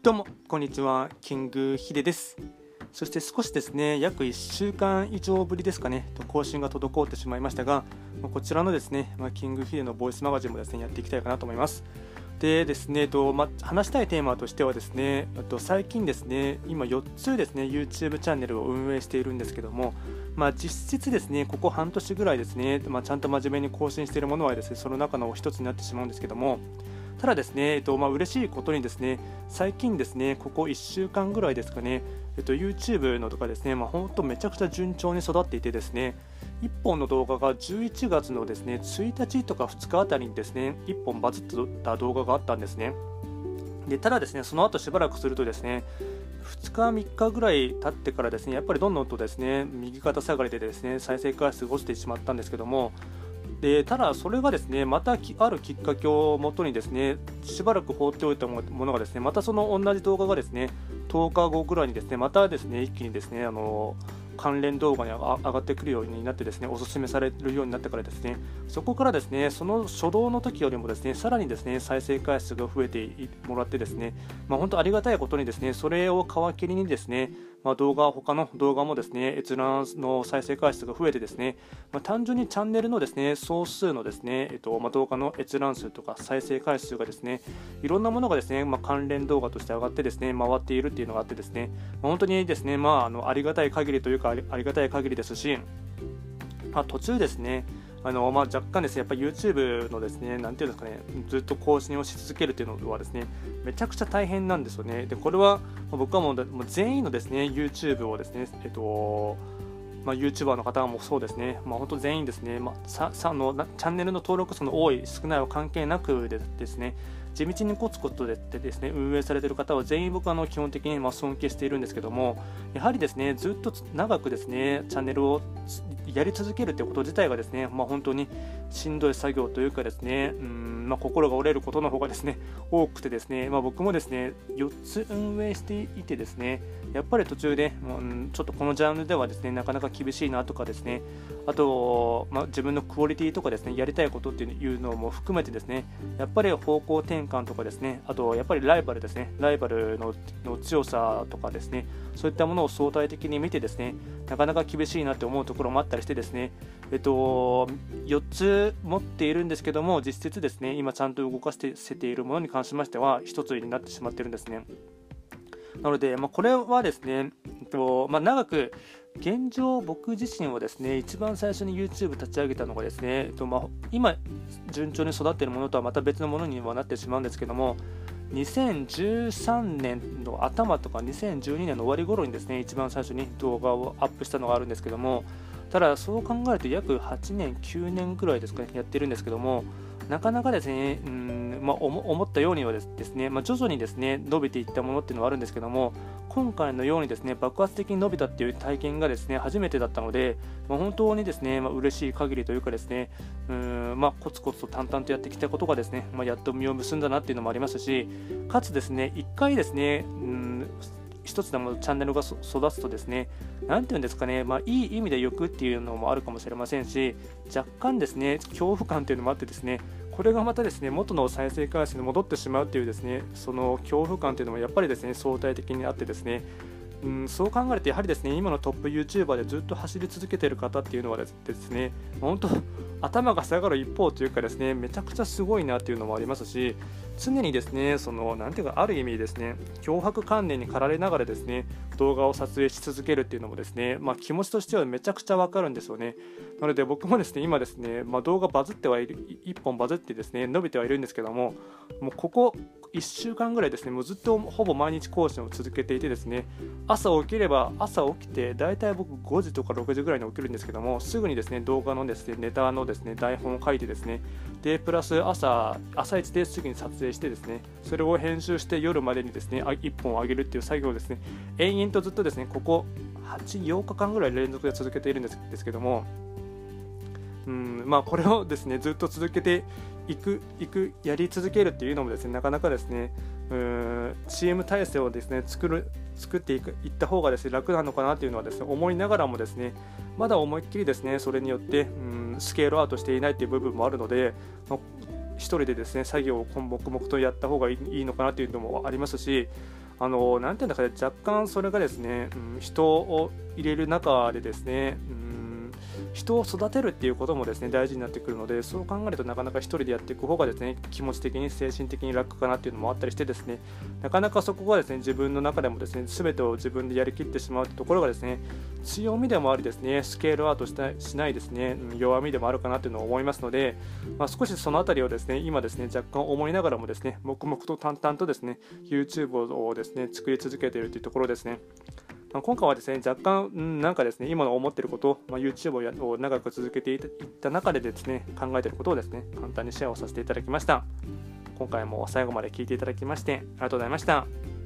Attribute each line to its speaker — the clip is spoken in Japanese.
Speaker 1: どうもこんにちは。キングヒデです。そして少しですね約1週間以上ぶりですかね更新が滞ってしまいましたがこちらのですね、まキングヒデのボイスマガジンもですねやっていきたいかなと思います。でですね、とま、話したいテーマとしてはですね、と最近ですね、今4つですね、YouTube チャンネルを運営しているんですけども、まあ、実質ですね、ここ半年ぐらいですね、まあ、ちゃんと真面目に更新しているものはですね、その中の1つになってしまうんですけども、ただですね、えっとまあ嬉しいことにですね、最近ですね、ここ1週間ぐらいですかね、えっと、YouTube のとかですね、まあ、本当めちゃくちゃ順調に育っていてですね、1本の動画が11月のですね、1日とか2日あたりにですね、1本バズった動画があったんですね。でただですね、その後しばらくするとですね、2日、3日ぐらい経ってからですね、やっぱりどんどんとですね、右肩下がりでですね、再生回数が落ちてしまったんですけども、でただ、それがですねまたあるきっかけをもとにですねしばらく放っておいたものがですねまたその同じ動画がですね10日後ぐらいにですねまたですね一気にですねあの関連動画に上がってくるようになってですねお勧めされるようになってからですねそこからですねその初動の時よりもですねさらにですね再生回数が増えてもらってですねまあ、本当ありがたいことにですねそれを皮切りにですねまあ、動画、他の動画もですね閲覧の再生回数が増えてですね、まあ、単純にチャンネルのですね総数のですね、えっとまあ、動画の閲覧数とか再生回数がですねいろんなものがですね、まあ、関連動画として上がってですね回っているっていうのがあってですね、まあ、本当にですね、まあ、あのありがたい限りというかありがたい限りですし、まあ、途中ですねあのまあ、若干ですね、やっぱ YouTube のですね、なんていうんですかね、ずっと更新をし続けるというのはですね、めちゃくちゃ大変なんですよね。で、これは僕はもうもう全員のですね、YouTube をですね、えっと、まあ、YouTuber の方もそうですね、まあ、本当全員ですね、まあ、ささのチャンネルの登録数の多い、少ないは関係なくでですね、地道にコツコツとでですね運営されている方は全員僕はあの基本的にま尊敬しているんですけどもやはりですねずっと長くですねチャンネルをやり続けるということ自体がですね、まあ、本当にしんどい作業というかですね、うんまあ、心が折れることの方がですね多くてですね、まあ、僕もですね4つ運営していてですねやっぱり途中で、うん、ちょっとこのジャンルではですねなかなか厳しいなとかですねあと、ま、自分のクオリティとかですねやりたいことっていうのも含めてですねやっぱり方向転換とかですねあとやっぱりライバルですねライバルの強さとかですねそういったものを相対的に見てですねなかなか厳しいなって思うところもあったりしてですねえっと4つ持っているんですけども実質ですね今ちゃんと動かせているものに関しましては1つになってしまってるんですね。なので、まあ、これはですね、えっとまあ、長く現状、僕自身はですね一番最初に YouTube 立ち上げたのがですね、えっとまあ、今、順調に育っているものとはまた別のものにはなってしまうんですけども、2013年の頭とか2012年の終わり頃にですね一番最初に動画をアップしたのがあるんですけどもただそう考えると約8年9年くらいですかねやってるんですけどもなかなかですね、うんまあ、思ったようにはですね、まあ、徐々にですね伸びていったものっていうのはあるんですけども今回のようにですね爆発的に伸びたっていう体験がですね初めてだったので、まあ、本当にですね、まあ、嬉しい限りというかですねうん、まあ、コツコツと淡々とやってきたことがですね、まあ、やっと実を結んだなっていうのもありますしかつですね1回ですねうん一つでもチャンネルが育つとですね、なんていうんですかね、まあ、いい意味で欲っていうのもあるかもしれませんし、若干ですね、恐怖感というのもあってですね、これがまたですね元の再生回数に戻ってしまうというですねその恐怖感というのもやっぱりですね相対的にあってですねうん、そう考えると、やはりですね今のトップ YouTuber でずっと走り続けている方っていうのはですね本当、頭が下がる一方というか、ですねめちゃくちゃすごいなっていうのもありますし、常にですねそのなんていうか、ある意味ですね脅迫観念に駆られながらですね動画を撮影し続けるっていうのもですね、まあ、気持ちとしてはめちゃくちゃわかるんですよね。なので僕もですね今ですね、まあ、動画バズってはいる、1本バズってですね伸びてはいるんですけども、もうここ1週間ぐらいですね、もうずっとほぼ毎日更新を続けていてですね、朝起きれば、朝起きて、大体僕5時とか6時ぐらいに起きるんですけども、すぐにですね、動画のですね、ネタのですね、台本を書いてですね、で、プラス朝、朝一ですぐに撮影してですね、それを編集して夜までにですね、1本を上げるっていう作業をですね、延々とずっとですね、ここ8、8日間ぐらい連続で続けているんですですけども、うんまあ、これをですねずっと続けていくいくやり続けるっていうのもですねなかなかですねうーんチーム体制をですね作る作っていくいった方がですね楽なのかなというのはですね思いながらもですねまだ思いっきりですねそれによってうんスケールアウトしていないという部分もあるので、まあ、1人でですね作業を黙々とやった方がいいのかなというのもありますしあのなんていうんだかね若干それがですね、うん、人を入れる中でですね、うん人を育てるっていうこともですね大事になってくるのでそう考えるとなかなか1人でやっていく方がですね気持ち的に精神的に楽かなっていうのもあったりしてですねなかなかそこがですね自分の中でもですね全てを自分でやりきってしまうところがですね強みでもありですねスケールアウトしたしないですね弱みでもあるかなというのを思いますので、まあ、少しその辺りをですね今ですね若干思いながらもですね黙々と淡々とですね YouTube をですね作り続けているというところですね。今回はですね若干、うん、なんかですね今の思っていること、まあ、YouTube を長く続けていった中でですね考えていることをですね簡単にシェアをさせていただきました。今回も最後まで聞いていただきましてありがとうございました。